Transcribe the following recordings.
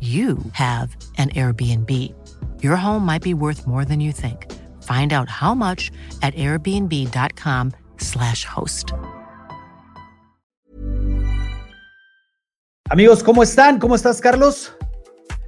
you have an Airbnb. Your home might be worth more than you think. Find out how much at airbnb.com/slash host. Amigos, ¿cómo están? ¿Cómo estás, Carlos?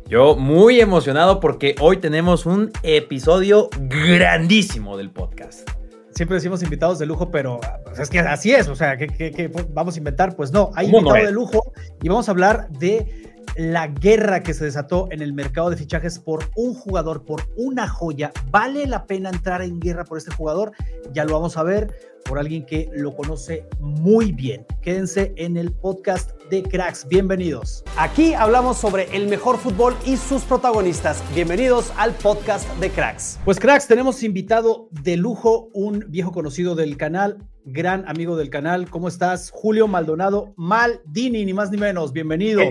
Yo muy emocionado porque hoy tenemos un episodio grandísimo del podcast. Siempre decimos invitados de lujo, pero pues, es que así es. O sea, ¿qué, vamos a inventar? Pues no, hay invitado de lujo y vamos a hablar de la guerra que se desató en el mercado de fichajes por un jugador, por una joya. ¿Vale la pena entrar en guerra por este jugador? Ya lo vamos a ver por alguien que lo conoce muy bien. Quédense en el podcast de Cracks. Bienvenidos. Aquí hablamos sobre el mejor fútbol y sus protagonistas. Bienvenidos al podcast de Cracks. Pues Cracks, tenemos invitado de lujo un viejo conocido del canal, gran amigo del canal. ¿Cómo estás? Julio Maldonado Maldini, ni más ni menos. Bienvenido.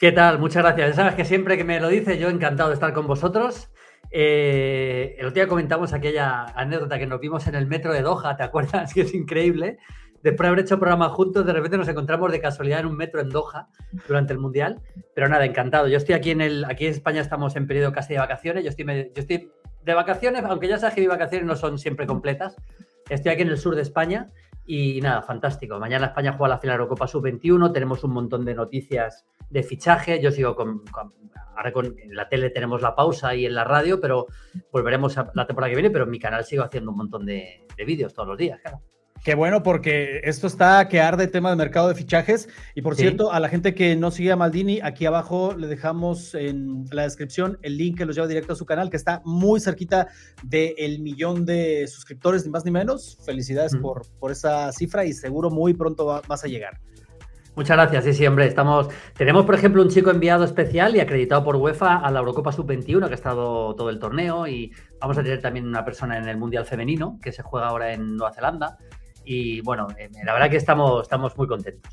¿Qué tal? Muchas gracias. Ya sabes que siempre que me lo dices, yo encantado de estar con vosotros. Eh, el otro día comentamos aquella anécdota que nos vimos en el metro de Doha, ¿te acuerdas? Que es increíble. Después de haber hecho programa juntos, de repente nos encontramos de casualidad en un metro en Doha durante el Mundial. Pero nada, encantado. Yo estoy aquí en el, aquí en España estamos en periodo casi de vacaciones. Yo estoy, yo estoy de vacaciones, aunque ya sabes que mis vacaciones no son siempre completas. Estoy aquí en el sur de España y nada, fantástico. Mañana España juega la final Eurocopa Sub-21, tenemos un montón de noticias de fichaje. Yo sigo con, ahora con en la tele tenemos la pausa y en la radio, pero volveremos a la temporada que viene, pero en mi canal sigo haciendo un montón de, de vídeos todos los días, claro. Qué bueno, porque esto está que arde tema de mercado de fichajes. Y por cierto, a la gente que no sigue a Maldini, aquí abajo le dejamos en la descripción el link que los lleva directo a su canal, que está muy cerquita del millón de suscriptores, ni más ni menos. Felicidades por, por esa cifra y seguro muy pronto vas a llegar. Muchas gracias, sí, hombre, estamos... Tenemos, por ejemplo, un chico enviado especial y acreditado por UEFA a la Eurocopa Sub-21, que ha estado todo el torneo, y vamos a tener también una persona en el Mundial Femenino, que se juega ahora en Nueva Zelanda, y bueno, eh, la verdad que estamos, estamos muy contentos.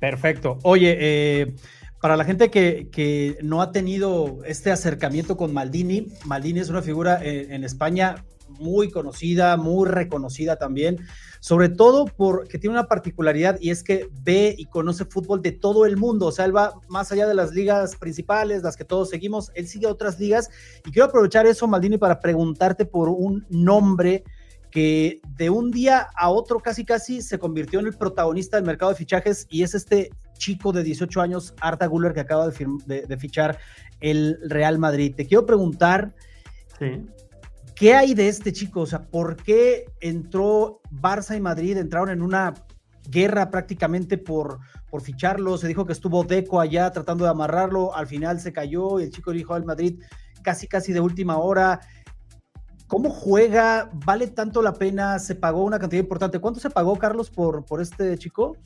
Perfecto. Oye, eh, para la gente que, no ha tenido este acercamiento con Maldini, Maldini es una figura en España muy conocida, muy reconocida también sobre todo porque tiene una particularidad y es que ve y conoce fútbol de todo el mundo, o sea, él va más allá de las ligas principales, las que todos seguimos, él sigue otras ligas y quiero aprovechar eso, Maldini, para preguntarte por un nombre que de un día a otro casi casi se convirtió en el protagonista del mercado de fichajes y es este chico de 18 años, Arta Guller, que acaba de, de fichar el Real Madrid. Te quiero preguntar, sí. ¿Qué hay de este chico? O sea, ¿por qué entró Barça y Madrid? Entraron en una guerra prácticamente por, por ficharlo. Se dijo que estuvo Deco allá tratando de amarrarlo. Al final se cayó y el chico dijo al Madrid casi, casi de última hora. ¿Cómo juega? ¿Vale tanto la pena? ¿Se pagó una cantidad importante? ¿Cuánto se pagó, Carlos, por, por este chico?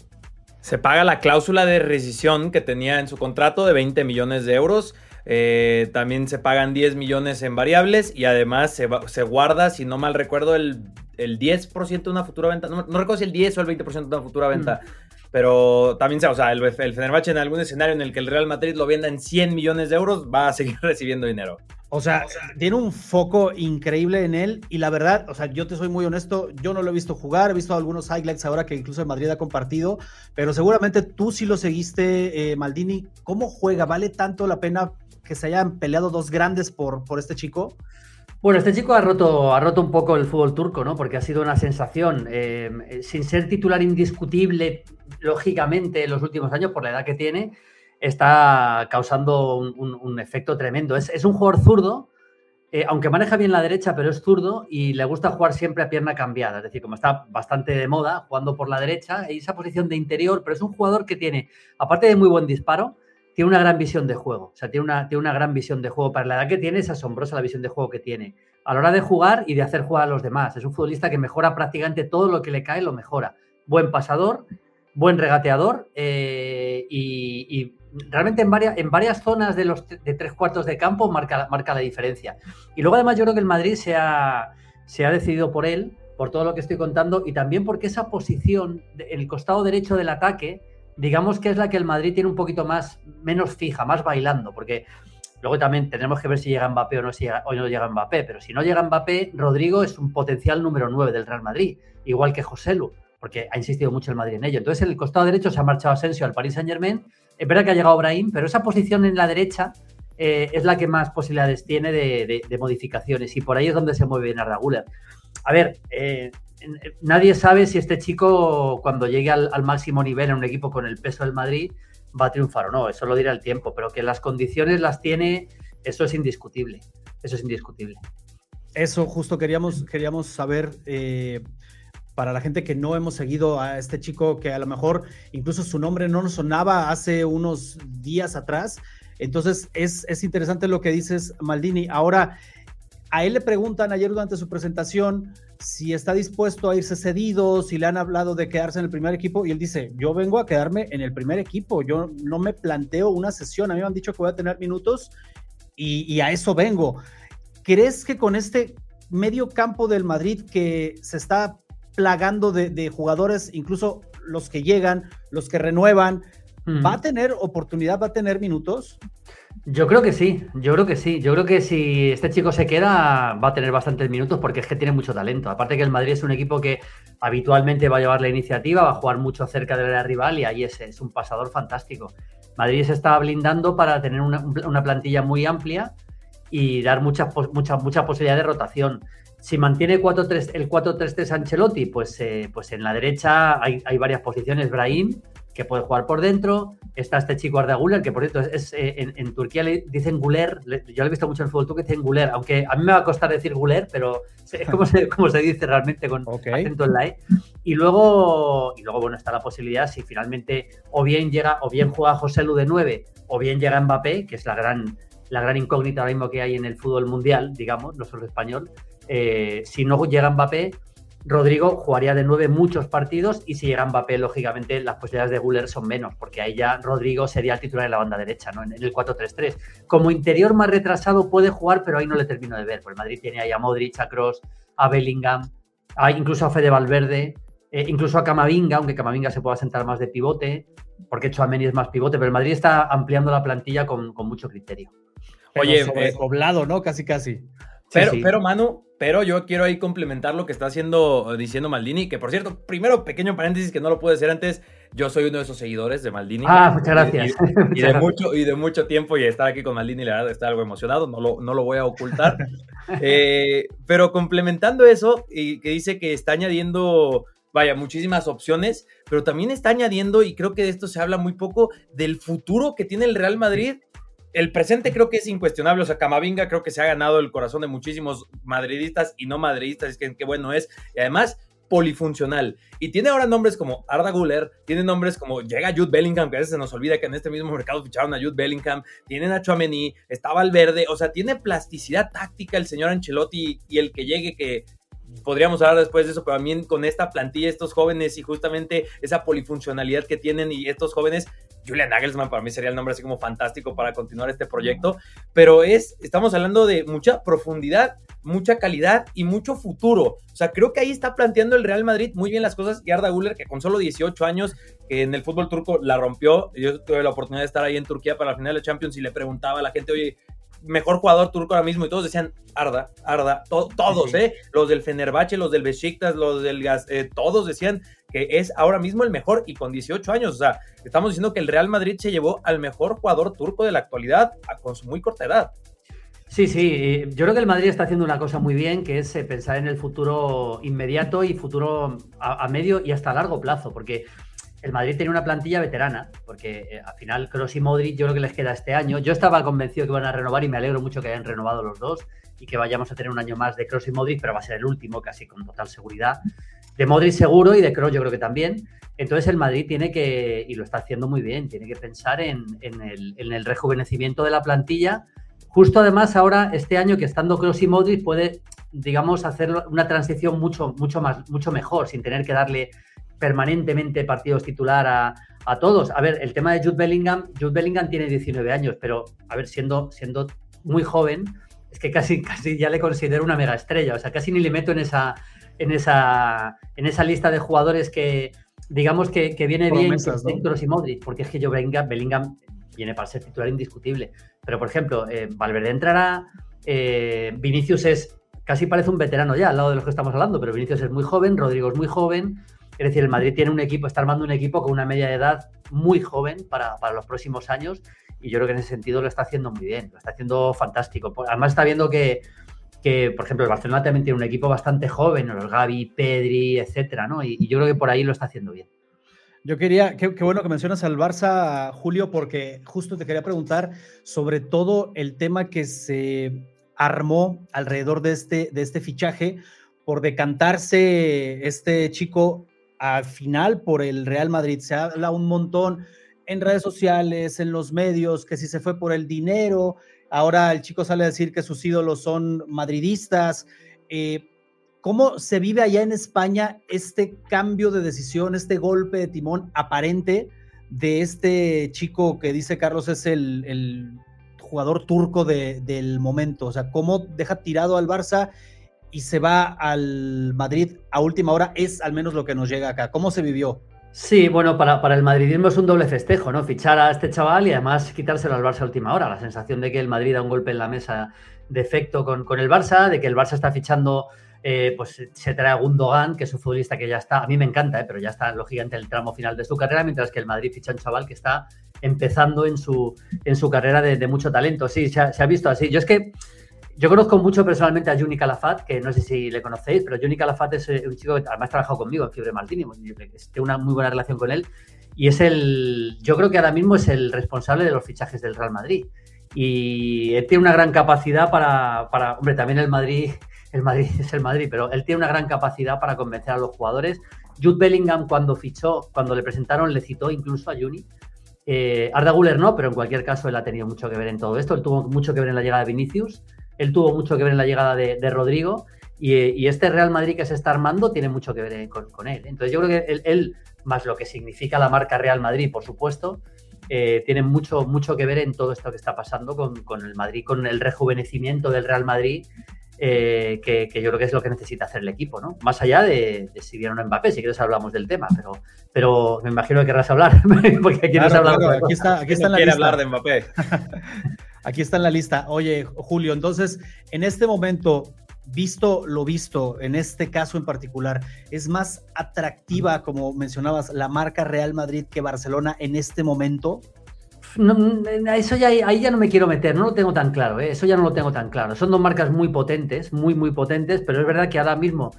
Se paga la cláusula de rescisión que tenía en su contrato de 20 millones de euros. Eh, también se pagan 10 millones en variables y además se, se guarda, si no mal recuerdo, el, el 10% de una futura venta. No, recuerdo si el 10 o el 20% de una futura venta. Mm. Pero también, o sea, el, el Fenerbahce en algún escenario en el que el Real Madrid lo venda en 100 millones de euros va a seguir recibiendo dinero. O sea, tiene un foco increíble en él y la verdad, o sea, yo te soy muy honesto, yo no lo he visto jugar, he visto algunos highlights ahora que incluso el Madrid ha compartido, pero seguramente tú sí lo seguiste, eh, Maldini. ¿Cómo juega? ¿Vale tanto la pena que se hayan peleado dos grandes por, por este chico? Bueno, este chico ha roto, ha roto un poco el fútbol turco, ¿no? Porque ha sido una sensación, eh, sin ser titular indiscutible, lógicamente, en los últimos años, por la edad que tiene, está causando un, efecto tremendo. Es, un jugador zurdo, eh, aunque maneja bien la derecha, pero es zurdo y le gusta jugar siempre a pierna cambiada. Es decir, como está bastante de moda, jugando por la derecha, y esa posición de interior, pero es un jugador que tiene, aparte de muy buen disparo, tiene una gran visión de juego. O sea, tiene una, tiene una gran visión de juego. Para la edad que tiene, es asombrosa la visión de juego que tiene. A la hora de jugar y de hacer jugar a los demás. Es un futbolista que mejora prácticamente todo lo que le cae, lo mejora. Buen pasador, buen regateador eh, y, realmente en varias, en varias zonas de los de tres cuartos de campo marca, marca la diferencia. Y luego además yo creo que el Madrid se ha, se ha decidido por él, por todo lo que estoy contando, y también porque esa posición, el costado derecho del ataque, digamos que es la que el Madrid tiene un poquito más, menos fija, más bailando, porque luego también tendremos que ver si llega Mbappé o no, si llega, o no llega Mbappé, pero si no llega Mbappé, Rodrigo es un potencial número 9 del Real Madrid, igual que José Lu, porque ha insistido mucho el Madrid en ello. Entonces, en el costado derecho se ha marchado Asensio al Paris Saint Germain, es verdad que ha llegado Brahim, pero esa posición en la derecha eh, es la que más posibilidades tiene de, modificaciones y por ahí es donde se mueve bien Arda Guller. A ver, eh, nadie sabe si este chico cuando llegue al, máximo nivel en un equipo con el peso del Madrid va a triunfar o no, eso lo dirá el tiempo, pero que las condiciones las tiene, eso es indiscutible, eso es indiscutible. Eso justo queríamos, queríamos saber eh, para la gente que no hemos seguido a este chico que a lo mejor incluso su nombre no nos sonaba hace unos días atrás. Entonces es, es interesante lo que dices, Maldini. Ahora, a él le preguntan ayer durante su presentación si está dispuesto a irse cedido, si le han hablado de quedarse en el primer equipo y él dice, yo vengo a quedarme en el primer equipo, yo no me planteo una sesión, a mí me han dicho que voy a tener minutos y, a eso vengo. ¿Crees que con este medio campo del Madrid que se está plagando de, de jugadores, incluso los que llegan, los que renuevan, ¿va a tener oportunidad, va a tener minutos? Yo creo que sí, yo creo que sí. Yo creo que si este chico se queda, va a tener bastantes minutos porque es que tiene mucho talento. Aparte que el Madrid es un equipo que habitualmente va a llevar la iniciativa, va a jugar mucho cerca de la rival y ahí es, es un pasador fantástico. Madrid se está blindando para tener una, plantilla muy amplia y dar muchas mucha, mucha posibilidad de rotación. Si mantiene el 4-3-3 Ancelotti, pues, eh, pues en la derecha hay, hay varias posiciones. Brahim, que puede jugar por dentro. Está este chico Arda Guler, que por cierto es, eh, en, Turquía le dicen Guler, yo lo he visto mucho en el fútbol que dicen Guler, aunque a mí me va a costar decir Guler, pero es como se, como se dice realmente con acento en la E. Y luego, y luego, bueno, está la posibilidad si finalmente o bien llega, o bien juega José Lu de 9, o bien llega Mbappé, que es la gran, la gran incógnita ahora mismo que hay en el fútbol mundial, digamos, no solo español. Eh, si no llega Mbappé, Rodrigo jugaría de nueve muchos partidos y si llega Mbappé, lógicamente las posibilidades de Guller son menos, porque ahí ya Rodrigo sería el titular en la banda derecha, ¿no? En, el 4-3-3. Como interior más retrasado puede jugar, pero ahí no le termino de ver, porque el Madrid tiene ahí a Modric, a Kroos, a Bellingham, a, incluso a Fede Valverde, eh, incluso a Camavinga, aunque Camavinga se pueda sentar más de pivote, porque Chouameni es más pivote, pero el Madrid está ampliando la plantilla con, mucho criterio. Oye, eh, poblado, ¿no? Casi, casi. Pero, pero, Manu, pero yo quiero ahí complementar lo que está haciendo, diciendo Maldini, que por cierto, primero, pequeño paréntesis que no lo pude hacer antes, yo soy uno de esos seguidores de Maldini. Ah, muchas gracias. Y, de, mucho, y de mucho tiempo y estar aquí con Maldini, la verdad, está algo emocionado, no lo, no lo voy a ocultar. Eh, pero complementando eso, y que dice que está añadiendo, vaya, muchísimas opciones, pero también está añadiendo, y creo que de esto se habla muy poco, del futuro que tiene el Real Madrid el presente creo que es incuestionable. O sea, Camavinga creo que se ha ganado el corazón de muchísimos madridistas y no madridistas. Es que qué bueno es. Y además, polifuncional. Y tiene ahora nombres como Arda Guller, tiene nombres como llega Jude Bellingham, que a veces se nos olvida que en este mismo mercado ficharon a Jude Bellingham, tienen a Chouameni, estaba el verde, o sea, tiene plasticidad táctica el señor Ancelotti y el que llegue que podríamos hablar después de eso, pero también con esta plantilla, estos jóvenes y justamente esa polifuncionalidad que tienen y estos jóvenes, Julian Nagelsmann para mí sería el nombre así como fantástico para continuar este proyecto, pero es, estamos hablando de mucha profundidad, mucha calidad y mucho futuro. O sea, creo que ahí está planteando el Real Madrid muy bien las cosas. Y Arda Guller, que con solo 18 años que en el fútbol turco la rompió, yo tuve la oportunidad de estar ahí en Turquía para la final de Champions y le preguntaba a la gente, oye, mejor jugador turco ahora mismo y todos decían Arda, Arda, todos, ¿eh? Los del Fenerbahce, los del Besiktas, los del Gas, eh, todos decían que es ahora mismo el mejor y con 18 años, o sea, estamos diciendo que el Real Madrid se llevó al mejor jugador turco de la actualidad con su muy corta edad. Sí, sí, yo creo que el Madrid está haciendo una cosa muy bien, que es eh, pensar en el futuro inmediato y futuro a, medio y hasta largo plazo, porque el Madrid tiene una plantilla veterana, porque eh, al final Kroos y Modric yo creo que les queda este año. Yo estaba convencido que iban a renovar y me alegro mucho que hayan renovado los dos y que vayamos a tener un año más de Kroos y Modric, pero va a ser el último casi con total seguridad. De Modric seguro y de Kroos yo creo que también. Entonces el Madrid tiene que, y lo está haciendo muy bien, tiene que pensar en, el, rejuvenecimiento de la plantilla. Justo además ahora, este año que estando Kroos y Modric puede, digamos, hacer una transición mucho, mucho, más, mucho mejor, sin tener que darle permanentemente partidos titular a, todos. A ver, el tema de Jude Bellingham, Jude Bellingham tiene 19 años, pero a ver, siendo, siendo muy joven, es que casi, casi ya le considero una mega estrella. O sea, casi ni le meto en esa, en esa, en esa lista de jugadores que, digamos, que, viene bien ¿no? y Modric, porque es que yo Bellingham, Bellingham viene para ser titular indiscutible. Pero, por ejemplo, eh, Valverde entrará, eh, Vinicius es, casi parece un veterano ya, al lado de los que estamos hablando, pero Vinicius es muy joven, Rodrigo es muy joven, es decir, el Madrid tiene un equipo, está armando un equipo con una media de edad muy joven para, los próximos años y yo creo que en ese sentido lo está haciendo muy bien, lo está haciendo fantástico. Además está viendo que, por ejemplo, el Barcelona también tiene un equipo bastante joven, los Gaby, Pedri, etcétera, ¿no? Y, yo creo que por ahí lo está haciendo bien. Yo quería, qué, bueno que mencionas al Barça, Julio, porque justo te quería preguntar sobre todo el tema que se armó alrededor de este, de este fichaje por decantarse este chico al final por el Real Madrid. Se habla un montón en redes sociales, en los medios, que si se fue por el dinero, ahora el chico sale a decir que sus ídolos son madridistas. Eh, ¿Cómo se vive allá en España este cambio de decisión, este golpe de timón aparente de este chico que dice Carlos es el, jugador turco del momento? O sea, ¿cómo deja tirado al Barça y se va al Madrid a última hora, es al menos lo que nos llega acá. ¿Cómo se vivió? Sí, bueno, para, para el madridismo es un doble festejo, ¿no? Fichar a este chaval y además quitárselo al Barça a última hora. La sensación de que el Madrid da un golpe en la mesa de efecto con, con el Barça, de que el Barça está fichando, eh, pues se trae a Gundogan, que es un futbolista que ya está, a mí me encanta, eh, pero ya está lógicamente en el tramo final de su carrera, mientras que el Madrid ficha a un chaval que está empezando en su, en su carrera de, mucho talento. Sí, se ha, se ha visto así. Yo es que yo conozco mucho personalmente a Juni Calafat, que no sé si le conocéis, pero Juni Calafat es eh, un chico que además ha trabajado conmigo en Fiebre Martini, tengo una muy buena relación con él y es el, yo creo que ahora mismo es el responsable de los fichajes del Real Madrid y él tiene una gran capacidad para, para hombre, también el Madrid, el Madrid es el Madrid, pero él tiene una gran capacidad para convencer a los jugadores. Jude Bellingham cuando fichó, cuando le presentaron, le citó incluso a Juni. Eh, Arda Guller no, pero en cualquier caso él ha tenido mucho que ver en todo esto. Él tuvo mucho que ver en la llegada de Vinicius él tuvo mucho que ver en la llegada de, Rodrigo y, este Real Madrid que se está armando tiene mucho que ver con, él. Entonces yo creo que él, más lo que significa la marca Real Madrid, por supuesto, eh, tiene mucho, mucho que ver en todo esto que está pasando con, el Madrid, con el rejuvenecimiento del Real Madrid, eh, que, yo creo que es lo que necesita hacer el equipo, ¿no? Más allá de, si vieron a Mbappé, si quieres hablamos del tema, pero, pero me imagino que querrás hablar, porque aquí aquí está, aquí está la quiere hablar de Mbappé. Aquí está en la lista. Oye, Julio, entonces, en este momento, visto lo visto, en este caso en particular, ¿es más atractiva, como mencionabas, la marca Real Madrid que Barcelona en este momento? No, eso ya ahí ya no me quiero meter, no lo tengo tan claro, ¿eh? eso ya no lo tengo tan claro. Son dos marcas muy potentes, muy, muy potentes, pero es verdad que ahora mismo,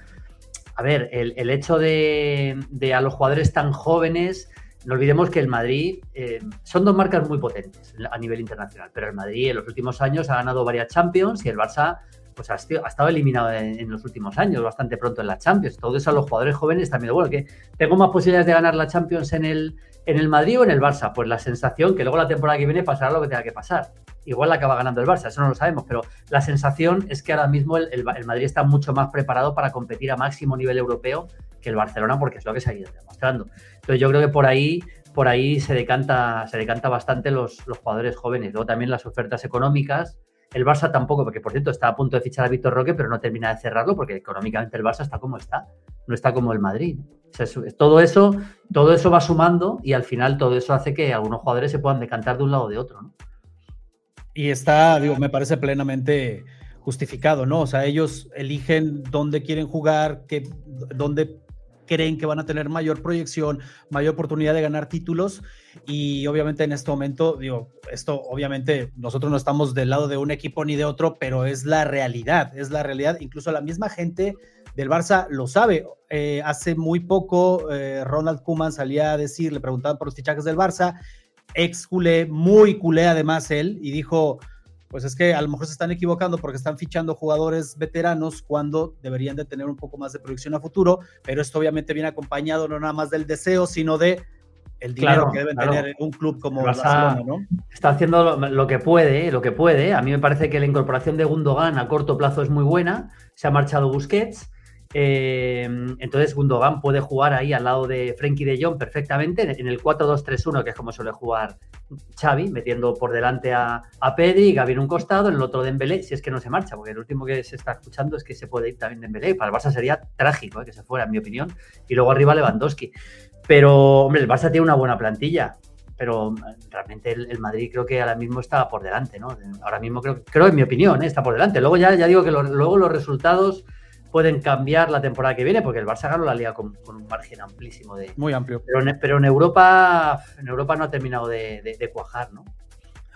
a ver, el, hecho de, de, a los jugadores tan jóvenes no olvidemos que el Madrid eh, son dos marcas muy potentes a nivel internacional, pero el Madrid en los últimos años ha ganado varias Champions y el Barça pues ha, estado eliminado en, los últimos años, bastante pronto en la Champions. Todo eso a los jugadores jóvenes también. Bueno, que tengo más posibilidades de ganar la Champions en el, en el Madrid o en el Barça. Pues la sensación que luego la temporada que viene pasará lo que tenga que pasar. Igual la acaba ganando el Barça, eso no lo sabemos, pero la sensación es que ahora mismo el, el Madrid está mucho más preparado para competir a máximo nivel europeo que el Barcelona, porque es lo que se ha ido demostrando. Entonces yo creo que por ahí, por ahí se decanta, se decanta bastante los, los jugadores jóvenes. Luego también las ofertas económicas. El Barça tampoco, porque por cierto está a punto de fichar a Víctor Roque, pero no termina de cerrarlo porque económicamente el Barça está como está, no está como el Madrid. todo eso, todo eso va sumando y al final todo eso hace que algunos jugadores se puedan decantar de un lado o de otro. Y está, digo, me parece plenamente justificado, ¿no? O sea, ellos eligen dónde quieren jugar, qué, dónde creen que van a tener mayor proyección, mayor oportunidad de ganar títulos y obviamente en este momento, digo, esto obviamente nosotros no estamos del lado de un equipo ni de otro, pero es la realidad, es la realidad. Incluso la misma gente del Barça lo sabe. Eh, hace muy poco eh, Ronald Kuman salía a decir, le preguntaban por los fichajes del Barça, ex culé, muy culé además él, y dijo, pues es que a lo mejor se están equivocando porque están fichando jugadores veteranos cuando deberían de tener un poco más de proyección a futuro, pero esto obviamente viene acompañado no nada más del deseo, sino de el dinero que deben tener un club como Barcelona, ¿no? Está haciendo lo, que puede, lo que puede. A mí me parece que la incorporación de Gundogan a corto plazo es muy buena. Se ha marchado Busquets. Eh, entonces Gundogan puede jugar ahí al lado de Frenkie de Jong perfectamente en el 4-2-3-1, que es como suele jugar Xavi, metiendo por delante a, Pedri, Gavi en un costado, en el otro Dembélé, si es que no se marcha, porque el último que se está escuchando es que se puede ir también Dembélé. Para el Barça sería trágico eh, que se fuera, en mi opinión. Y luego arriba Lewandowski. Pero, hombre, el Barça tiene una buena plantilla, pero realmente el, Madrid creo que ahora mismo está por delante, ¿no? Ahora mismo creo, creo en mi opinión, ¿eh? está por delante. Luego ya, ya digo que luego los resultados pueden cambiar la temporada que viene, porque el Barça ganó la liga con, un margen amplísimo de. Muy amplio. Pero, pero en Europa, en Europa no ha terminado de, cuajar, ¿no?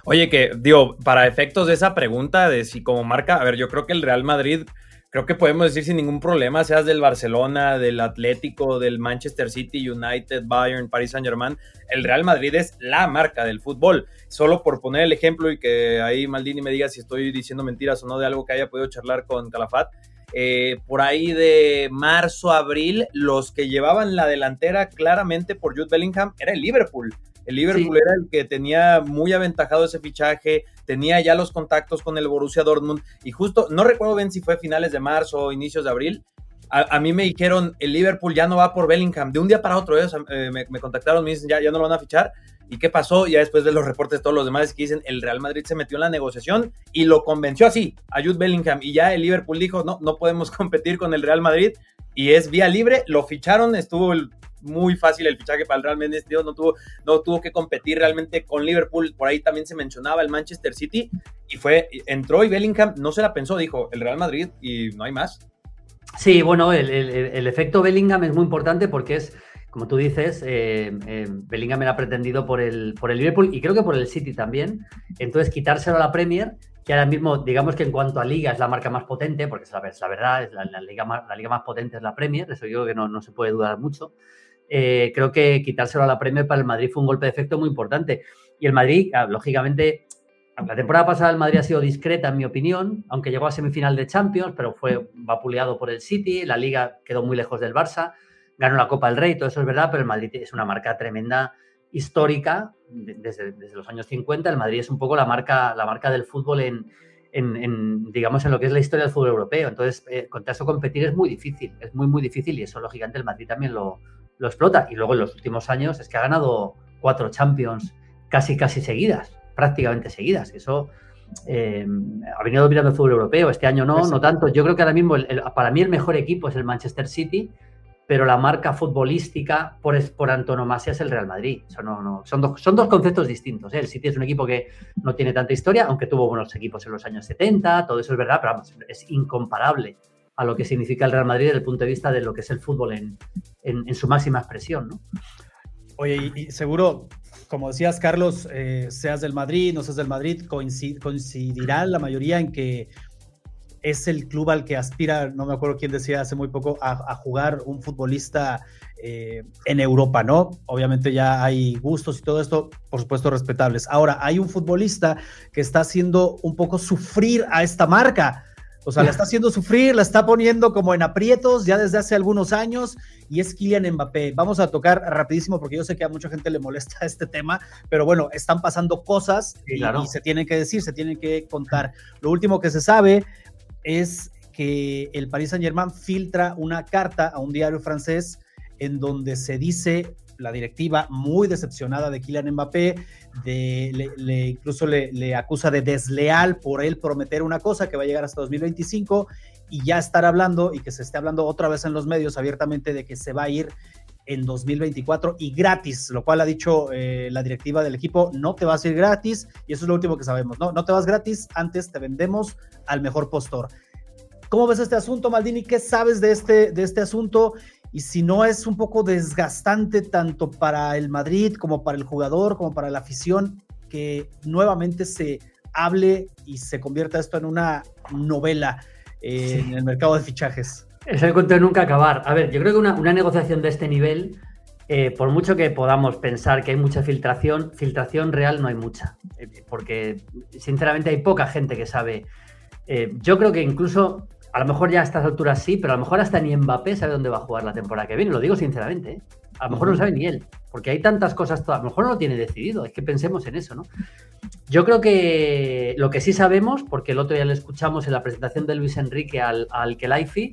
Oye, que digo, para efectos de esa pregunta de si como marca, a ver, yo creo que el Real Madrid creo que podemos decir sin ningún problema, seas del Barcelona, del Atlético, del Manchester City, United, Bayern, Paris Saint Germain, el Real Madrid es la marca del fútbol. Solo por poner el ejemplo y que ahí Maldini me diga si estoy diciendo mentiras o no de algo que haya podido charlar con Calafat. Eh, por ahí de marzo, abril, los que llevaban la delantera claramente por Jude Bellingham era el Liverpool. El Liverpool era el que tenía muy aventajado ese fichaje, tenía ya los contactos con el Borussia Dortmund y justo, no recuerdo bien si fue finales de marzo o inicios de abril, a, mí me dijeron, el Liverpool ya no va por Bellingham, de un día para otro, ellos eh, me, contactaron, me dicen, ya, ya no lo van a fichar, ¿Y qué pasó? Ya después de los reportes, todos los demás que dicen, el Real Madrid se metió en la negociación y lo convenció así, a Jude Bellingham. Y ya el Liverpool dijo, no, no podemos competir con el Real Madrid. Y es vía libre, lo ficharon, estuvo muy fácil el fichaje para el Real Madrid, no tuvo, no tuvo que competir realmente con Liverpool, por ahí también se mencionaba el Manchester City, y fue, entró y Bellingham no se la pensó, dijo, el Real Madrid y no hay más. Sí, bueno, el, efecto Bellingham es muy importante porque es, como tú dices, eh, eh, Bellingham era pretendido por el, por el Liverpool y creo que por el City también, entonces quitárselo a la Premier que ahora mismo, digamos que en cuanto a liga es la marca más potente, porque es la, verdad, es la, liga más, la liga más potente es la Premier, eso yo creo que no, no se puede dudar mucho. Eh, creo que quitárselo a la Premier para el Madrid fue un golpe de efecto muy importante. Y el Madrid, ah, lógicamente, la temporada pasada el Madrid ha sido discreta, en mi opinión, aunque llegó a semifinal de Champions, pero fue vapuleado por el City, la Liga quedó muy lejos del Barça, ganó la Copa del Rey, todo eso es verdad, pero el Madrid es una marca tremenda, histórica, desde, los años 50. El Madrid es un poco la marca, la marca del fútbol en, digamos, en lo que es la historia del fútbol europeo. Entonces, eh, contra eso competir es muy difícil, es muy, muy difícil y eso, lógicamente, el Madrid también lo, lo explota. Y luego en los últimos años es que ha ganado cuatro Champions casi, casi seguidas, prácticamente seguidas. Eso eh, ha venido dominando el fútbol europeo. Este año no, no tanto. Yo creo que ahora mismo, para mí, el mejor equipo es el Manchester City, pero la marca futbolística por, por antonomasia es el Real Madrid. no, son, dos, son dos conceptos distintos. ¿eh? El City es un equipo que no tiene tanta historia, aunque tuvo buenos equipos en los años 70, todo eso es verdad, pero vamos, es incomparable a lo que significa el Real Madrid desde el punto de vista de lo que es el fútbol en, en, su máxima expresión. ¿no? Oye, y, seguro, como decías, Carlos, eh, seas del Madrid, no seas del Madrid, coincidirá la mayoría en que es el club al que aspira, no me acuerdo quién decía hace muy poco, a, jugar un futbolista eh, en Europa, ¿no? Obviamente ya hay gustos y todo esto, por supuesto, respetables. Ahora, hay un futbolista que está haciendo un poco sufrir a esta marca o sea, la está haciendo sufrir, la está poniendo como en aprietos ya desde hace algunos años y es Kylian Mbappé. Vamos a tocar rapidísimo porque yo sé que a mucha gente le molesta este tema, pero bueno, están pasando cosas y, se tienen que decir, se tienen que contar. Lo último que se sabe es que el Paris Saint Germain filtra una carta a un diario francés en donde se dice la directiva muy decepcionada de Kylian Mbappé, de, le, incluso le, acusa de desleal por él prometer una cosa que va a llegar hasta 2025 y ya estar hablando y que se esté hablando otra vez en los medios abiertamente de que se va a ir en 2024 y gratis, lo cual ha dicho eh, la directiva del equipo, no te vas a ir gratis y eso es lo último que sabemos, no, no te vas gratis, antes te vendemos al mejor postor. ¿Cómo ves este asunto, Maldini? ¿Qué sabes de este, de este asunto? y si no es un poco desgastante tanto para el Madrid como para el jugador, como para la afición, que nuevamente se hable y se convierta esto en una novela en el mercado de fichajes. Es el cuento de nunca acabar. A ver, yo creo que una, negociación de este nivel, eh, por mucho que podamos pensar que hay mucha filtración, filtración real no hay mucha. Eh, porque, sinceramente, hay poca gente que sabe. Eh, yo creo que incluso, a lo mejor ya a estas alturas sí, pero a lo mejor hasta ni Mbappé sabe dónde va a jugar la temporada que viene. Lo digo sinceramente. A lo mejor no sabe ni él, porque hay tantas cosas, a lo mejor no lo tiene decidido. Es que pensemos en eso, ¿no? Yo creo que lo que sí sabemos, porque el otro día le escuchamos en la presentación de Luis Enrique al, al Kelaifi,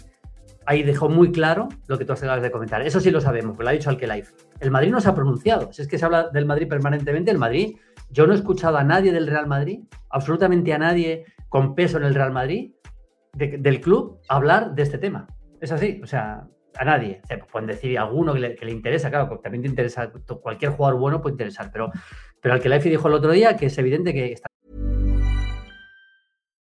ahí dejó muy claro lo que tú acabas de comentar. Eso sí lo sabemos, que lo ha dicho Alkelife. El Madrid no se ha pronunciado. Si es que se habla del Madrid permanentemente, el Madrid, yo no he escuchado a nadie del Real Madrid, absolutamente a nadie con peso en el Real Madrid, del club, hablar de este tema. Es así, o sea, a nadie. pueden decir a alguno que le, interesa, claro, porque también te interesa, cualquier jugador bueno puede interesar, pero, pero Alkelife dijo el otro día que es evidente que está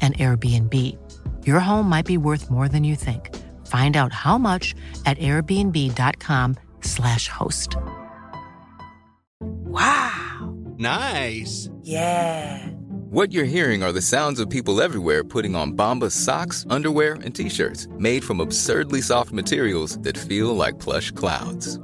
an Airbnb. Your home might be worth more than you think. Find out how much at airbnb.com/slash host. Wow. Nice. Yeah. What you're hearing are the sounds of people everywhere putting on Bombas socks, underwear, and t-shirts made from absurdly soft materials that feel like plush clouds.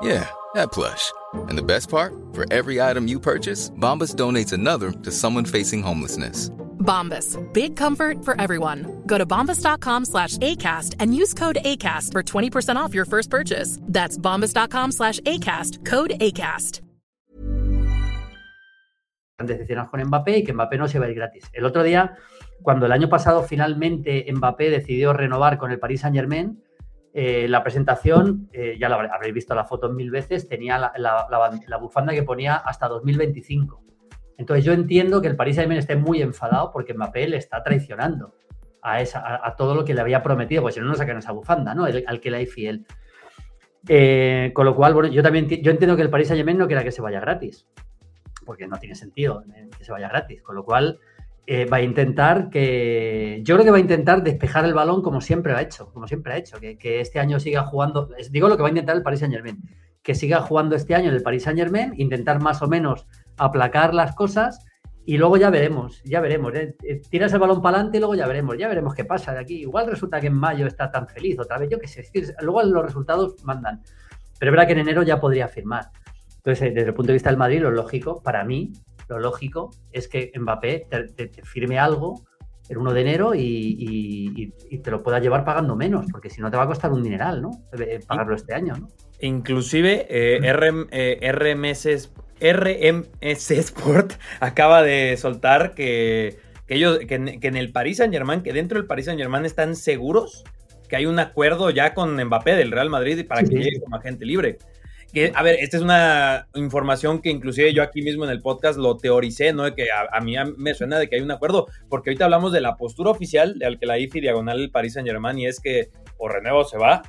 Yeah, that plush. And the best part, for every item you purchase, Bombas donates another to someone facing homelessness. Bombas, big comfort for everyone. Go to bombas.com slash ACAST and use code ACAST for 20% off your first purchase. That's bombas.com slash ACAST, code ACAST. Decisiones con Mbappé y que Mbappé no se va a ir gratis. El otro día, cuando el año pasado finalmente Mbappé decidió renovar con el Paris Saint Germain, Eh, la presentación, eh, ya la habréis visto la foto mil veces, tenía la, bufanda que ponía hasta 2025. Entonces yo entiendo que el Paris Saint-Germain esté muy enfadado porque Mbappé le está traicionando a, esa, a, todo lo que le había prometido, pues si no, no sacan esa bufanda, ¿no? al que le hay fiel. Eh, con lo cual, bueno, yo también yo entiendo que el Paris Saint-Germain no quiera que se vaya gratis, porque no tiene sentido que se vaya gratis. Con lo cual, eh, va a intentar que. Yo creo que va a intentar despejar el balón como siempre ha hecho, como siempre ha hecho, que, este año siga jugando. Digo lo que va a intentar el Paris Saint Germain, que siga jugando este año en el Paris Saint Germain, intentar más o menos aplacar las cosas y luego ya veremos, ya veremos. ¿eh? Eh, tiras el balón para adelante y luego ya veremos, ya veremos qué pasa de aquí. Igual resulta que en mayo está tan feliz otra vez, yo qué sé. Luego los resultados mandan. Pero es verdad que en enero ya podría firmar. Entonces, desde el punto de vista del Madrid, lo lógico, para mí, lo lógico es que Mbappé te, firme algo el 1 de enero y, te lo pueda llevar pagando menos, porque si no te va a costar un dineral, ¿no? Eh, pagarlo este año, ¿no? Inclusive eh, eh, RMS, RMS Sport acaba de soltar que, ellos, que en, el Paris Saint Germain, que dentro del Paris Saint Germain están seguros que hay un acuerdo ya con Mbappé del Real Madrid para que llegue como agente libre a ver, esta es una información que inclusive yo aquí mismo en el podcast lo teoricé, ¿no? Que a, mí me suena de que hay un acuerdo, porque ahorita hablamos de la postura oficial de al que la IFI diagonal el Paris Saint Germain y es que o Renuevo se va,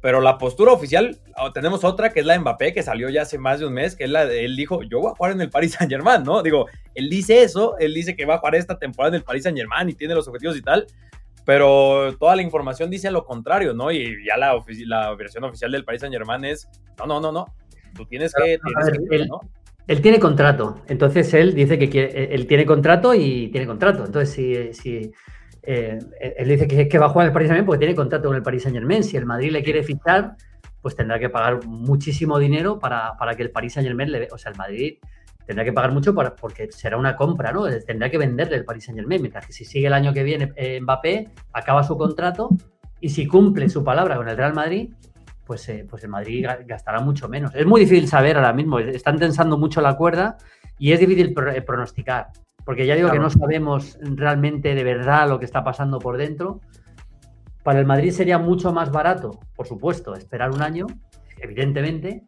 pero la postura oficial, oh, tenemos otra que es la de Mbappé, que salió ya hace más de un mes, que es la de, él dijo, yo voy a jugar en el Paris Saint Germain, ¿no? Digo, él dice eso, él dice que va a jugar esta temporada en el Paris Saint Germain y tiene los objetivos y tal, pero toda la información dice lo contrario, ¿no? Y ya la, la versión oficial del Paris Saint Germain es, no, no, no, no, tú tienes que... él, tiene contrato, entonces él dice que quiere, él tiene contrato y tiene contrato, entonces si... si eh, él dice que, que va a jugar el Paris Saint Germain porque tiene contrato con el Paris Saint Germain, si el Madrid le quiere fichar, pues tendrá que pagar muchísimo dinero para, para que el Paris Saint Germain le... O sea, el Madrid tendrá que pagar mucho porque será una compra, ¿no? Tendrá que venderle el Paris Saint Germain, mientras que si sigue el año que viene eh, Mbappé, acaba su contrato y si cumple su palabra con el Real Madrid, pues, eh, pues el Madrid gastará mucho menos. Es muy difícil saber ahora mismo, están tensando mucho la cuerda y es difícil eh, pronosticar, porque ya digo que no sabemos realmente de verdad lo que está pasando por dentro. Para el Madrid sería mucho más barato, por supuesto, esperar un año, evidentemente,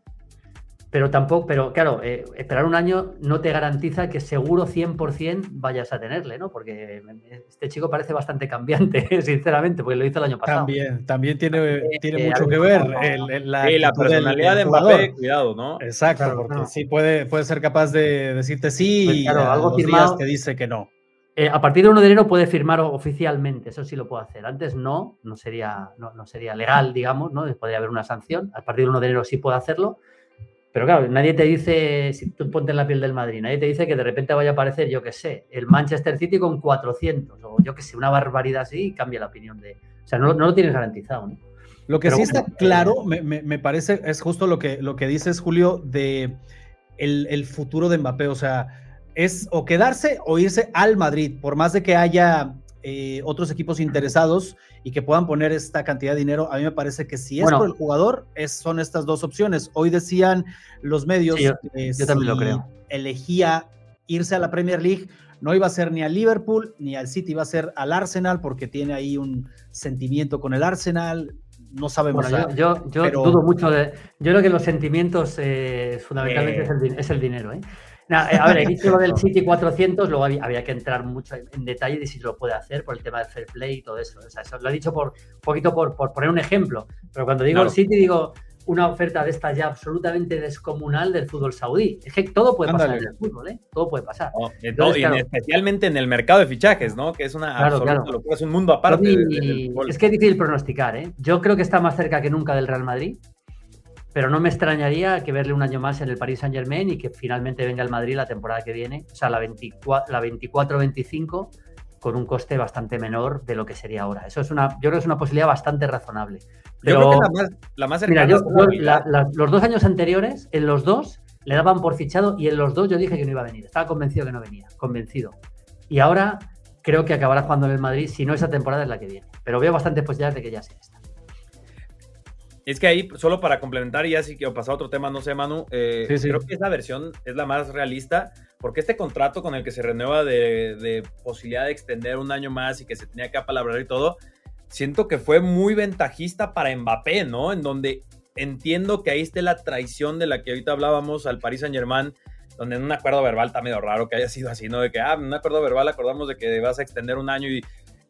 pero tampoco, pero claro, eh, esperar un año no te garantiza que seguro 100% vayas a tenerle, ¿no? Porque este chico parece bastante cambiante, sinceramente, porque lo hizo el año pasado. También, también tiene, eh, tiene mucho que ver la, la, personalidad de Mbappé, cuidado, ¿no? Exacto, porque sí puede, puede ser capaz de decirte sí pues y algo firmado, que dice que no. Eh, a partir de 1 de enero puede firmar oficialmente, eso sí lo puede hacer. Antes no, no sería, no, no sería legal, digamos, ¿no? Podría haber una sanción. A partir de 1 de enero sí puede hacerlo pero claro, nadie te dice, si tú ponte en la piel del Madrid, nadie te dice que de repente vaya a aparecer, yo qué sé, el Manchester City con 400, o yo qué sé, una barbaridad así y cambia la opinión de... O sea, no, lo tienes garantizado, ¿no? Lo que sí está eh, claro, me, parece, es justo lo que, lo que dices, Julio, de el, futuro de Mbappé. O sea, es o quedarse o irse al Madrid, por más de que haya eh, otros equipos interesados y que puedan poner esta cantidad de dinero, a mí me parece que si es por el jugador, es, son estas dos opciones. Hoy decían los medios yo, también lo creo. elegía irse a la Premier League, no iba a ser ni al Liverpool ni al City, iba a ser al Arsenal porque tiene ahí un sentimiento con el Arsenal. No sabemos. yo, yo, dudo mucho de. Yo creo que los sentimientos eh, fundamentalmente es, el, es, el, dinero. ¿eh? Eh, a ver, he dicho lo del City 400, luego había, que entrar mucho en detalle de si lo puede hacer por el tema del fair play y todo eso. O sea, eso lo he dicho por un poquito por, por, poner un ejemplo. Pero cuando digo el City, digo una oferta de esta ya absolutamente descomunal del fútbol saudí. Es que todo puede pasar en el fútbol, ¿eh? Todo puede pasar. y especialmente en el mercado de fichajes, ¿no? Que es una absoluta locura, es un mundo aparte. es que es difícil pronosticar, ¿eh? Yo creo que está más cerca que nunca del Real Madrid. Pero no me extrañaría que verle un año más en el Paris Saint Germain y que finalmente venga el Madrid la temporada que viene, o sea, la 24-25, con un coste bastante menor de lo que sería ahora. Eso es una, yo creo que es una posibilidad bastante razonable. Pero, yo creo que la más, la más los dos años anteriores, en los dos le daban por fichado y en los dos yo dije que no iba a venir. Estaba convencido que no venía, convencido. Y ahora creo que acabará jugando en el Madrid, si no esa temporada es la que viene. Pero veo bastantes posibilidades de que ya sea esta. Es que ahí, solo para complementar, y ya si quiero pasar a otro tema, no sé, Manu, eh, creo que esa versión es la más realista, porque este contrato con el que se renueva de, posibilidad de extender un año más y que se tenía que apalabrar y todo, siento que fue muy ventajista para Mbappé, ¿no? En donde entiendo que ahí esté la traición de la que ahorita hablábamos al Paris Saint Germain, donde en un acuerdo verbal está medio raro que haya sido así, ¿no? De que, ah, en un acuerdo verbal acordamos de que vas a extender un año y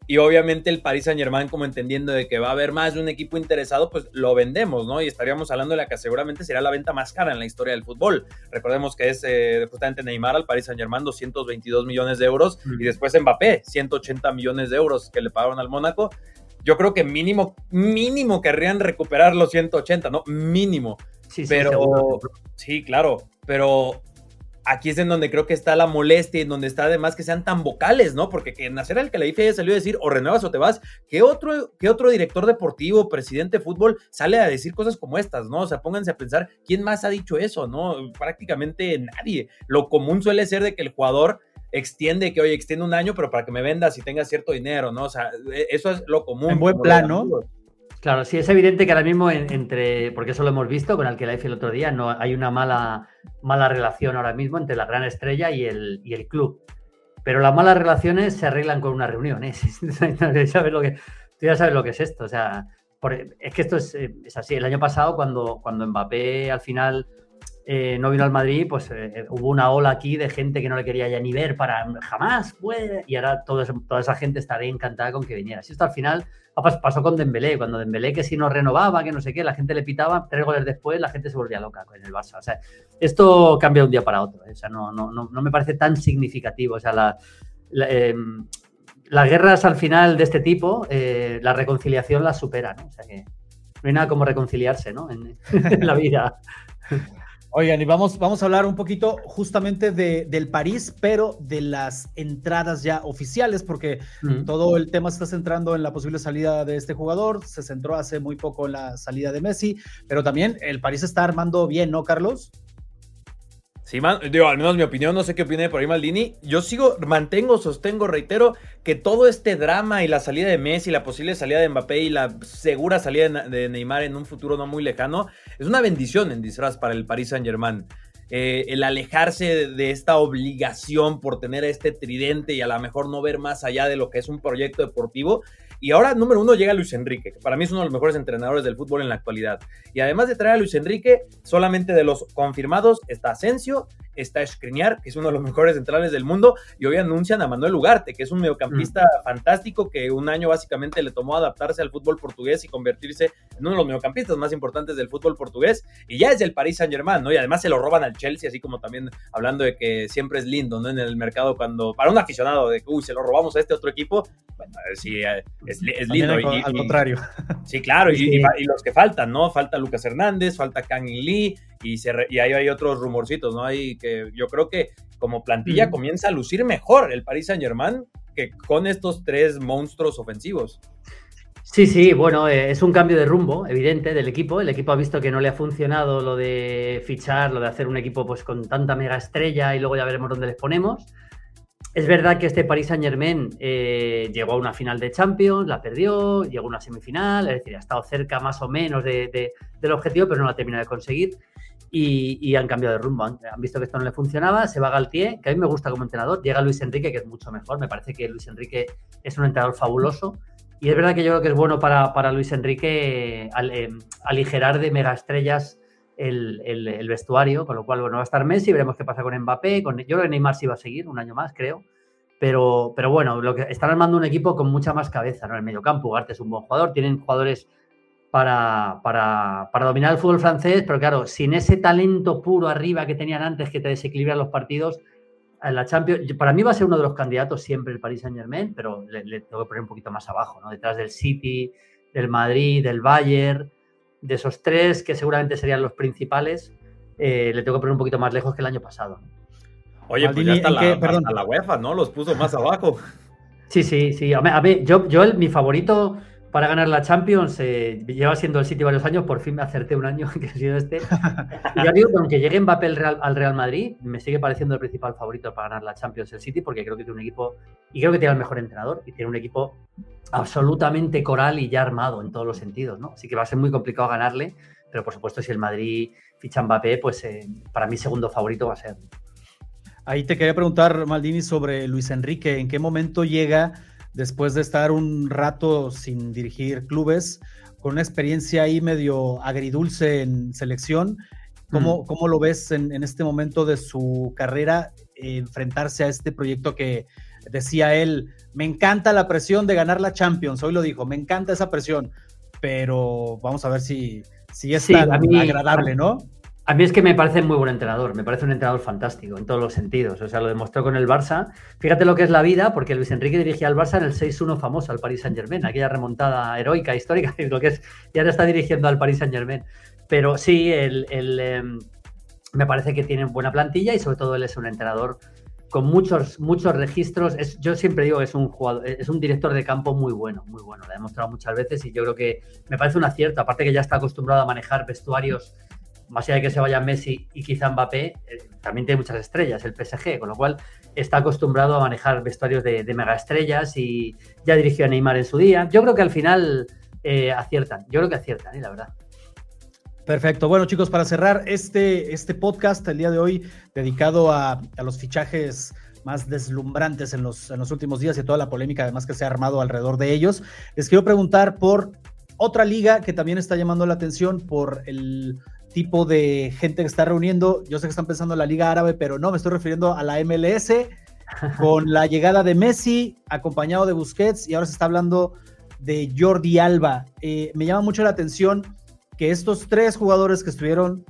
y obviamente el Paris Saint Germain, como entendiendo de que va a haber más de un equipo interesado, pues lo vendemos, ¿no? Y estaríamos hablando de la que seguramente será la venta más cara en la historia del fútbol. Recordemos que es eh, justamente Neymar al Paris Saint Germain, 222 millones de euros, y después Mbappé, 180 millones de euros que le pagaron al Mónaco. Yo creo que mínimo, mínimo querrían recuperar los 180, ¿no? Mínimo. Sí, sí, pero, sí, claro, pero aquí es en donde creo que está la molestia y en donde está además que sean tan vocales, ¿no? Porque que Nacer al Khelaifi haya salió a decir o renuevas o te vas, ¿qué otro, ¿qué otro director deportivo, presidente de fútbol sale a decir cosas como estas, ¿no? O sea, pónganse a pensar, ¿quién más ha dicho eso, no? Prácticamente nadie. Lo común suele ser de que el jugador extiende, que oye, extiende un año, pero para que me vendas y tengas cierto dinero, ¿no? O sea, e, eso es lo común. En buen plan, ¿no? Claro, sí, es evidente que ahora mismo entre, porque eso lo hemos visto con el que el otro día, no hay una mala, mala relación ahora mismo entre la gran estrella y el, y el club. Pero las malas relaciones se arreglan con una reunión, ¿eh? ¿Sabes lo que, tú ya sabes lo que es esto. O sea, es que esto es, es, así. El año pasado, cuando, cuando Mbappé al final eh, no vino al Madrid, pues eh, hubo una ola aquí de gente que no le quería ya ni ver para jamás puede. Y ahora toda esa gente estaría encantada con que viniera. Si esto al final pasó con Dembélé, cuando Dembélé que si no renovaba, que no sé qué, la gente le pitaba, tres goles después la gente se volvía loca en el Barça. O sea, esto cambia de un día para otro. ¿eh? O sea, no, no, no, no, me parece tan significativo. O sea, la, em, las guerras al final de este tipo, la reconciliación las supera, ¿no? O sea que no hay nada como reconciliarse, ¿no? en la vida. Oigan, y vamos, vamos a hablar un poquito justamente de, del París, pero de las entradas ya oficiales, porque todo el tema se está centrando en la posible salida de este jugador, se centró hace muy poco en la salida de Messi, pero también el París está armando bien, ¿no, Carlos? Sí, digo, al menos mi opinión, no sé qué opine por ahí Maldini. Yo sigo, mantengo, sostengo, reitero que todo este drama y la salida de Messi, la posible salida de Mbappé y la segura salida de Neymar en un futuro no muy lejano, es una bendición en disfraz para el Paris Saint Germain. Eh, el alejarse de, esta obligación por tener este tridente y a lo mejor no ver más allá de lo que es un proyecto deportivo, y ahora, número uno, llega Luis Enrique, que para mí es uno de los mejores entrenadores del fútbol en la actualidad. Y además de traer a Luis Enrique, solamente de los confirmados está Asensio, está Skriniar, que es uno de los mejores centrales del mundo, y hoy anuncian a Manuel Ugarte, que es un mediocampista mm. fantástico que un año básicamente le tomó adaptarse al fútbol portugués y convertirse en uno de los mediocampistas más importantes del fútbol portugués, y ya es del Paris Saint Germain, ¿no? Y además se lo roban al Chelsea, así como también hablando de que siempre es lindo, ¿no? En el mercado cuando, para un aficionado de que, uy, se lo robamos a este otro equipo, bueno, sí, eh, es, lindo. Al, y, al contrario. Sí, claro, y, los que faltan, ¿no? Falta Lucas Hernández, falta Kang Lee, y, se, y ahí hay otros rumorcitos, ¿no? Hay que yo creo que como plantilla comienza a lucir mejor el Paris Saint Germain que con estos tres monstruos ofensivos. Sí, sí, bueno, eh, es un cambio de rumbo evidente del equipo. El equipo ha visto que no le ha funcionado lo de fichar, lo de hacer un equipo pues con tanta mega estrella y luego ya veremos dónde les ponemos. Es verdad que este Paris Saint Germain eh, llegó a una final de Champions, la perdió, llegó a una semifinal, es decir, ha estado cerca más o menos de, del objetivo, pero no la ha terminado de conseguir. Y, han cambiado de rumbo. Han, visto que esto no le funcionaba, se va Galtier, que a mí me gusta como entrenador, llega Luis Enrique, que es mucho mejor. Me parece que Luis Enrique es un entrenador fabuloso. Y es verdad que yo creo que es bueno para, para Luis Enrique eh, aligerar de mega estrellas el, vestuario, con lo cual, bueno, va a estar Messi, veremos qué pasa con Mbappé, con, yo creo que Neymar sí va a seguir un año más, creo, pero, pero bueno, lo que están armando un equipo con mucha más cabeza, ¿no? En el mediocampo, Ugarte es un buen jugador, tienen jugadores para, para, para, dominar el fútbol francés, pero claro, sin ese talento puro arriba que tenían antes que te desequilibran los partidos, en la Champions, para mí va a ser uno de los candidatos siempre el Paris Saint Germain, pero le, le tengo que poner un poquito más abajo, ¿no? Detrás del City, del Madrid, del Bayern, de esos tres, que seguramente serían los principales, eh, le tengo que poner un poquito más lejos que el año pasado. Oye, pues ya está la, la UEFA, ¿no? Los puso más abajo. Sí, sí, sí. A ver, yo, yo mi favorito para ganar la Champions eh, lleva siendo el City varios años, por fin me acerté un año que ha sido este. Y ya digo que aunque llegue Mbappé al Real Madrid, me sigue pareciendo el principal favorito para ganar la Champions el City, porque creo que tiene un equipo, y creo que tiene el mejor entrenador, y tiene un equipo absolutamente coral y ya armado en todos los sentidos, ¿no? Así que va a ser muy complicado ganarle, pero por supuesto si el Madrid ficha Mbappé, pues eh, para mí segundo favorito va a ser. Ahí te quería preguntar, Maldini, sobre Luis Enrique, ¿en qué momento llega? Después de estar un rato sin dirigir clubes, con una experiencia ahí medio agridulce en selección. ¿Cómo, mm. lo ves en, este momento de su carrera enfrentarse a este proyecto que decía él, me encanta la presión de ganar la Champions, hoy lo dijo, me encanta esa presión, pero vamos a ver si, si es tan agradable, ¿no? A mí es que me parece muy buen entrenador, me parece un entrenador fantástico en todos los sentidos. O sea, lo demostró con el Barça. Fíjate lo que es la vida, porque Luis Enrique dirigía al Barça en el 6-1 famoso al Paris Saint Germain, aquella remontada heroica, histórica, lo que es, y ahora está dirigiendo al Paris Saint Germain. Pero sí, em, me parece que tiene buena plantilla y sobre todo él es un entrenador con muchos, muchos registros. Yo siempre digo que es un jugador, es un director de campo muy bueno, muy bueno. Lo ha demostrado muchas veces y yo creo que me parece un acierto. Aparte que ya está acostumbrado a manejar vestuarios más allá de que se vaya Messi y quizá Mbappé, eh, también tiene muchas estrellas el PSG, con lo cual está acostumbrado a manejar vestuarios de, mega estrellas y ya dirigió a Neymar en su día. Yo creo que al final eh, aciertan, yo creo que aciertan, ¿eh? la verdad. Perfecto. Bueno, chicos, para cerrar este, este podcast el día de hoy dedicado a, los fichajes más deslumbrantes en los, en los últimos días y toda la polémica además que se ha armado alrededor de ellos, les quiero preguntar por otra liga que también está llamando la atención por el tipo de gente que está reuniendo. Yo sé que están pensando en la Liga Árabe, pero no, me estoy refiriendo a la MLS con la llegada de Messi, acompañado de Busquets, y ahora se está hablando de Jordi Alba. Eh, me llama mucho la atención que estos tres jugadores que estuvieron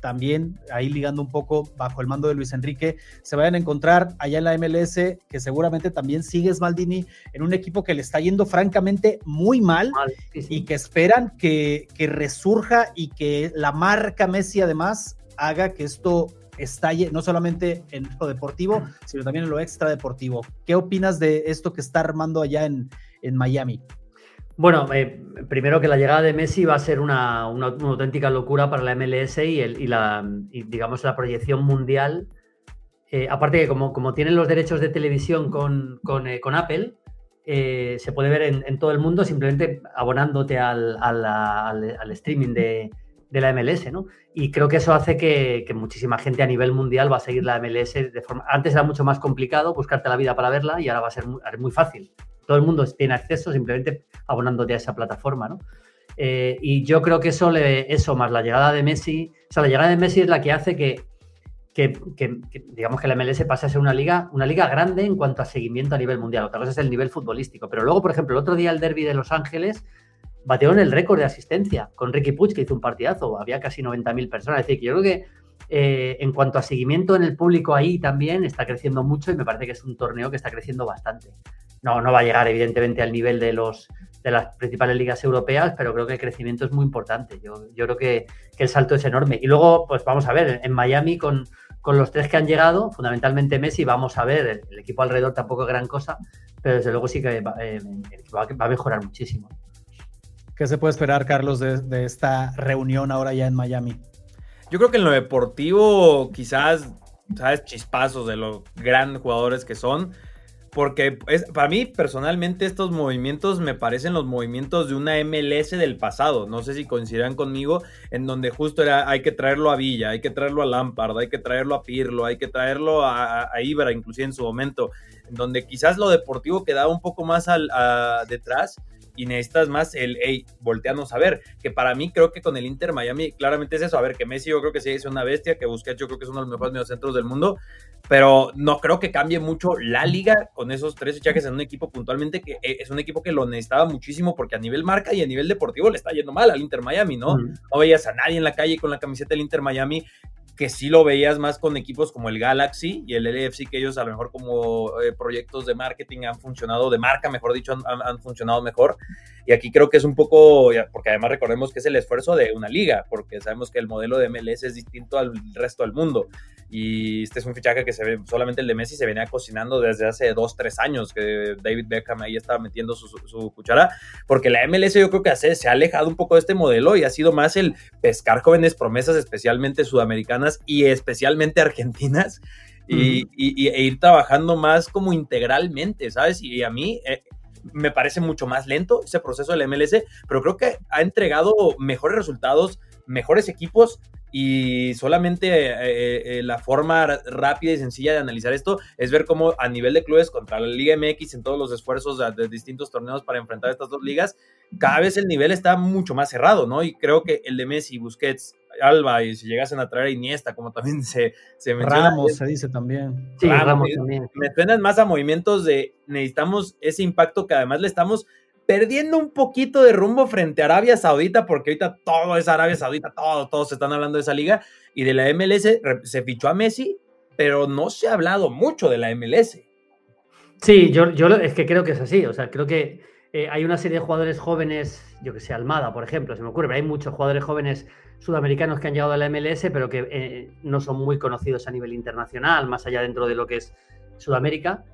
también ahí ligando un poco bajo el mando de Luis Enrique, se vayan a encontrar allá en la MLS, que seguramente también sigues Maldini en un equipo que le está yendo francamente muy mal, y que esperan que, que resurja y que la marca Messi además haga que esto estalle no solamente en lo deportivo, sino también en lo extra deportivo. ¿Qué opinas de esto que está armando allá en, en Miami? Bueno, eh, primero que la llegada de Messi va a ser una, auténtica locura para la MLS y, la, digamos, la proyección mundial. Eh, aparte que como, tienen los derechos de televisión con, eh, Apple, se puede ver en, todo el mundo simplemente abonándote al, streaming de, la MLS, ¿no? Y creo que eso hace que, muchísima gente a nivel mundial va a seguir la MLS de forma... Antes era mucho más complicado buscarte la vida para verla y ahora va a ser muy fácil todo el mundo tiene acceso simplemente abonándote a esa plataforma, ¿no? Eh, y yo creo que eso, le, eso más la llegada de Messi, o sea, la llegada de Messi es la que hace que, digamos que la MLS pase a ser una liga, una liga grande en cuanto a seguimiento a nivel mundial. Otra cosa es el nivel futbolístico. Pero luego, por ejemplo, el otro día el derby de Los Ángeles bateó en el récord de asistencia con Ricky Puig, que hizo un partidazo. Había casi 90.000 personas. Es decir, que yo creo que eh, en cuanto a seguimiento en el público ahí también está creciendo mucho y me parece que es un torneo que está creciendo bastante no, no va a llegar evidentemente al nivel de los de las principales ligas europeas, pero creo que el crecimiento es muy importante. Yo, yo creo que, el salto es enorme. Y luego, pues vamos a ver, en Miami con, los tres que han llegado, fundamentalmente Messi, vamos a ver, el, equipo alrededor tampoco es gran cosa, pero desde luego sí que va, eh, a mejorar muchísimo. ¿Qué se puede esperar, Carlos, de, de esta reunión ahora ya en Miami? Yo creo que en lo deportivo, quizás, ¿sabes? Chispazos de los grandes jugadores que son porque es, para mí personalmente estos movimientos me parecen los movimientos de una MLS del pasado. No sé si coincidirán conmigo, en donde justo era hay que traerlo a Villa, hay que traerlo a Lampard, hay que traerlo a Pirlo, hay que traerlo a, Ibra, inclusive en su momento, en donde quizás lo deportivo quedaba un poco más al, detrás y necesitas más el, hey, volteanos a ver, que para mí creo que con el Inter Miami claramente es eso, a ver, que Messi yo creo que sí es una bestia, que Busquets yo creo que es uno de los mejores mediocentros del mundo, pero no creo que cambie mucho la liga con esos tres fichajes en un equipo puntualmente que eh, es un equipo que lo necesitaba muchísimo porque a nivel marca y a nivel deportivo le está yendo mal al Inter Miami, ¿no? No veías a nadie en la calle con la camiseta del Inter Miami que sí lo veías más con equipos como el Galaxy y el LFC, que ellos a lo mejor como eh, proyectos de marketing han funcionado, de marca, mejor dicho, han, funcionado mejor. Y aquí creo que es un poco, porque además recordemos que es el esfuerzo de una liga, porque sabemos que el modelo de MLS es distinto al resto del mundo. Y este es un fichaje que se ve, solamente el de Messi se venía cocinando desde hace dos, tres años, que David Beckham ahí estaba metiendo su, cuchara, porque la MLS yo creo que se ha alejado un poco de este modelo y ha sido más el pescar jóvenes promesas, especialmente sudamericanas y especialmente argentinas, y, e ir trabajando más como integralmente, ¿sabes? Y a mí... Eh, me parece mucho más lento ese proceso del MLS, pero creo que ha entregado mejores resultados, mejores equipos y solamente eh, eh, eh, la forma rápida y sencilla de analizar esto es ver cómo a nivel de clubes contra la Liga MX en todos los esfuerzos de, distintos torneos para enfrentar estas dos ligas, cada vez el nivel está mucho más cerrado, ¿no? Y creo que el de Messi, Busquets, Alba y si llegasen a traer a Iniesta, como también se, se menciona. Ramos se dice también. Sí, Ramos, también. Me suenan más a movimientos de necesitamos ese impacto que además le estamos perdiendo un poquito de rumbo frente a Arabia Saudita, porque ahorita todo es Arabia Saudita, todo, todos están hablando de esa liga, y de la MLS se fichó a Messi, pero no se ha hablado mucho de la MLS. Sí, yo, yo es que creo que es así, o sea, creo que eh, hay una serie de jugadores jóvenes, yo que sé, Almada, por ejemplo, se me ocurre, pero hay muchos jugadores jóvenes sudamericanos que han llegado a la MLS, pero que eh, no son muy conocidos a nivel internacional, más allá dentro de lo que es Sudamérica.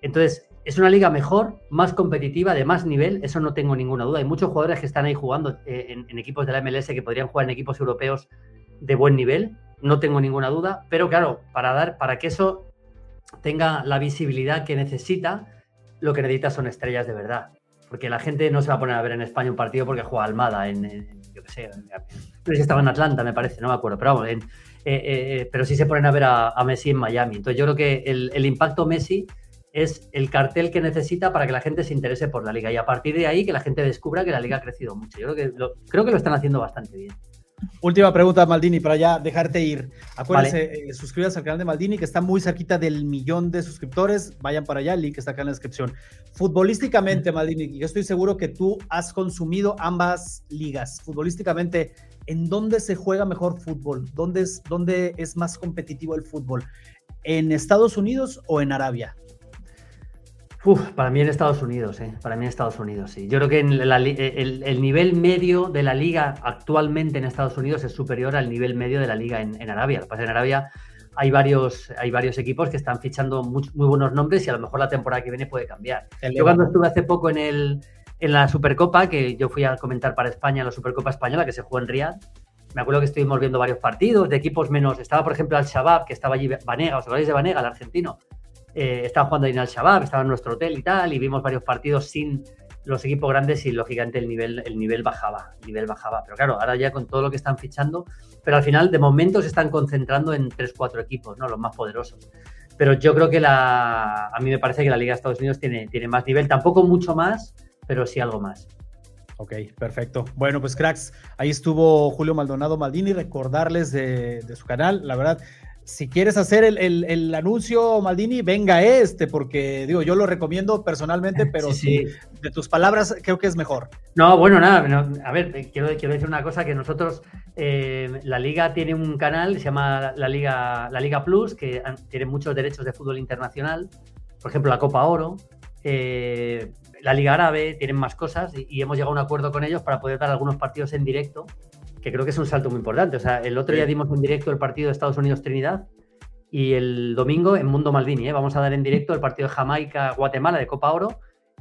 Entonces, es una liga mejor, más competitiva, de más nivel, eso no tengo ninguna duda. Hay muchos jugadores que están ahí jugando eh, en, equipos de la MLS que podrían jugar en equipos europeos de buen nivel, no tengo ninguna duda, pero claro, para dar, para que eso tenga la visibilidad que necesita, lo que necesita son estrellas de verdad. Porque la gente no se va a poner a ver en España un partido porque juega Almada en, yo qué sé, no sé si estaba en Atlanta, me parece, no me acuerdo, pero vamos, eh, eh, pero sí se ponen a ver a, Messi en Miami. Entonces yo creo que el, el impacto Messi es el cartel que necesita para que la gente se interese por la liga y a partir de ahí que la gente descubra que la liga ha crecido mucho. Yo creo que lo, creo que lo están haciendo bastante bien. Última pregunta, Maldini, para ya dejarte ir. Acuérdense, eh, suscríbanse al canal de Maldini, que está muy cerquita del millón de suscriptores. Vayan para allá, el link está acá en la descripción. Futbolísticamente, Maldini, yo estoy seguro que tú has consumido ambas ligas. Futbolísticamente, ¿en dónde se juega mejor fútbol? ¿Dónde es, dónde es más competitivo el fútbol? ¿En Estados Unidos o en Arabia? Para mí en Estados Unidos, ¿eh? Para mí en Estados Unidos, sí. Yo creo que el, nivel medio de la liga actualmente en Estados Unidos es superior al nivel medio de la liga en, Arabia. Lo que pasa en Arabia hay varios, hay varios equipos que están fichando muy, buenos nombres y a lo mejor la temporada que viene puede cambiar. Yo cuando estuve hace poco en el, en la Supercopa, que yo fui a comentar para España, la Supercopa Española, que se jugó en Riyadh, me acuerdo que estuvimos viendo varios partidos de equipos menos. Estaba, por ejemplo, Al Shabab, que estaba allí, Vanega, ¿os acordáis de Vanega, el argentino? Eh, estaba jugando ahí en Al Shabab, estaba en nuestro hotel y tal, y vimos varios partidos sin los equipos grandes y lógicamente el nivel, el nivel bajaba, el nivel bajaba. Pero claro, ahora ya con todo lo que están fichando, pero al final de momento se están concentrando en 3-4 equipos, ¿no? Los más poderosos. Pero yo creo que la, a mí me parece que la Liga de Estados Unidos tiene, tiene más nivel, tampoco mucho más, pero sí algo más. Ok, perfecto. Bueno, pues cracks, ahí estuvo Julio Maldonado Maldini, recordarles de, su canal, la verdad, si quieres hacer el, anuncio, Maldini, venga este, porque digo, yo lo recomiendo personalmente, pero sí, de tus palabras creo que es mejor. No, bueno, nada, a ver, quiero, quiero, decir una cosa, que nosotros, eh, la liga tiene un canal, se llama la Liga, la liga Plus, que tiene muchos derechos de fútbol internacional, por ejemplo, la Copa Oro. Eh, la Liga Árabe, tienen más cosas y, hemos llegado a un acuerdo con ellos para poder dar algunos partidos en directo, que creo que es un salto muy importante. O sea, el otro día dimos en directo el partido de Estados Unidos-Trinidad y el domingo en Mundo Maldini. ¿eh? Vamos a dar en directo el partido de Jamaica-Guatemala de Copa Oro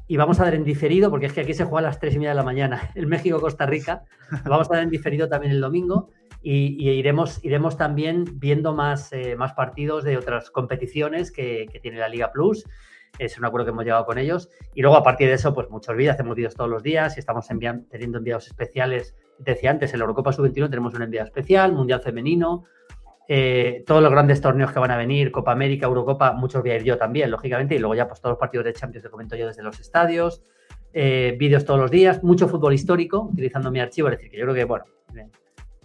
y vamos a dar en diferido, porque es que aquí se juega a las 3 y media de la mañana, el México-Costa Rica. Vamos a dar en diferido también el domingo y, iremos, iremos también viendo más, eh, más partidos de otras competiciones que, que tiene la Liga Plus es un acuerdo que hemos llegado con ellos. Y luego, a partir de eso, pues muchos vídeos, hacemos vídeos todos los días y estamos teniendo enviados especiales. Decía antes, en la Eurocopa Sub-21 tenemos un enviado especial, Mundial Femenino, eh, todos los grandes torneos que van a venir, Copa América, Eurocopa, muchos voy a ir yo también, lógicamente, y luego ya pues todos los partidos de Champions que comento yo desde los estadios, eh, vídeos todos los días, mucho fútbol histórico, utilizando mi archivo, es decir, que yo creo que, bueno,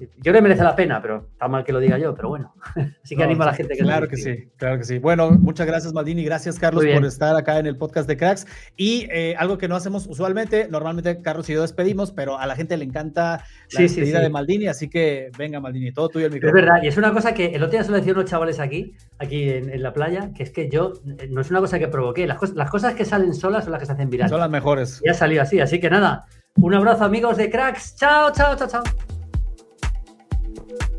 yo creo que merece la pena, pero está mal que lo diga yo, pero bueno. Así que animo a la gente que Claro que sí, claro que sí. Bueno, muchas gracias, Maldini. Gracias, Carlos, por estar acá en el podcast de Cracks. Y eh, algo que no hacemos usualmente, normalmente Carlos y yo despedimos, pero a la gente le encanta la despedida de Maldini, así que venga, Maldini, todo tuyo el micrófono. Es verdad, y es una cosa que el otro día se lo decía unos chavales aquí, aquí en, la playa, que es que yo, eh, no es una cosa que provoqué, las, las cosas que salen solas son las que se hacen virales. Son las mejores. Y ha salido así, así que nada, un abrazo amigos de Cracks. Chao, chao, chao, chao. thank you